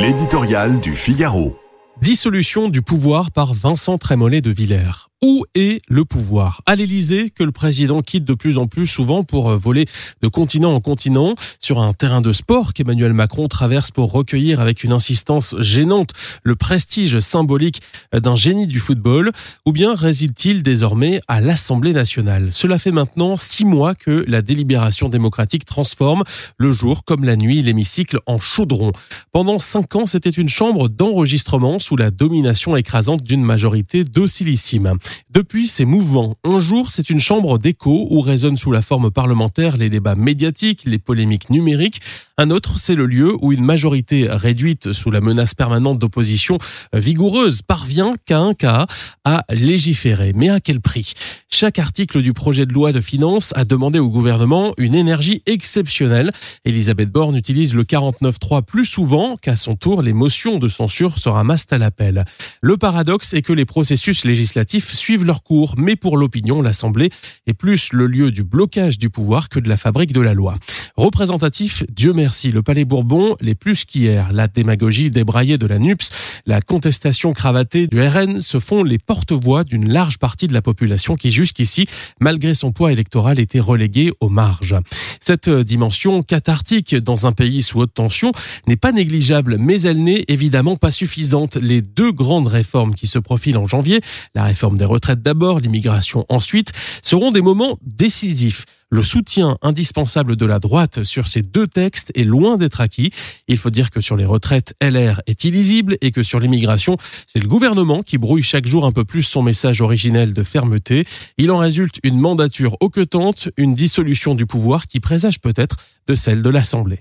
L'éditorial du Figaro. Dissolution du pouvoir par Vincent Trémollet de Villers. Où est le pouvoir? À l'Élysée, que le président quitte de plus en plus souvent pour euh, voler de continent en continent, sur un terrain de sport qu'Emmanuel Macron traverse pour recueillir avec une insistance gênante le prestige symbolique d'un génie du football, ou bien réside-t-il désormais à l'Assemblée nationale? Cela fait maintenant six mois que la délibération démocratique transforme le jour comme la nuit l'hémicycle en chaudron. Pendant cinq ans, c'était une chambre d'enregistrement sous la domination écrasante d'une majorité docilissime. Depuis, ces mouvements. Un jour, c'est une chambre d'écho où résonnent sous la forme parlementaire les débats médiatiques, les polémiques numériques. Un autre, c'est le lieu où une majorité réduite sous la menace permanente d'opposition vigoureuse parvient qu'à un cas à légiférer. Mais à quel prix? Chaque article du projet de loi de finances a demandé au gouvernement une énergie exceptionnelle. Elisabeth Borne utilise le 49.3 plus souvent qu'à son tour les motions de censure se ramassent à l'appel. Le paradoxe est que les processus législatifs suivent leur cours, mais pour l'opinion, l'Assemblée est plus le lieu du blocage du pouvoir que de la fabrique de la loi. Représentatif, Dieu merci, le Palais Bourbon l'est plus qu'hier. La démagogie débraillée de la NUPS, la contestation cravatée du RN se font les porte-voix d'une large partie de la population qui jusqu'ici, malgré son poids électoral, était reléguée aux marges. Cette dimension cathartique dans un pays sous haute tension n'est pas négligeable, mais elle n'est évidemment pas suffisante. Les deux grandes réformes qui se profilent en janvier, la réforme des retraites d'abord, l'immigration ensuite, seront des moments décisifs. Le soutien indispensable de la droite sur ces deux textes est loin d'être acquis. Il faut dire que sur les retraites, LR est illisible et que sur l'immigration, c'est le gouvernement qui brouille chaque jour un peu plus son message originel de fermeté. Il en résulte une mandature hoquetante, une dissolution du pouvoir qui présage peut-être de celle de l'Assemblée.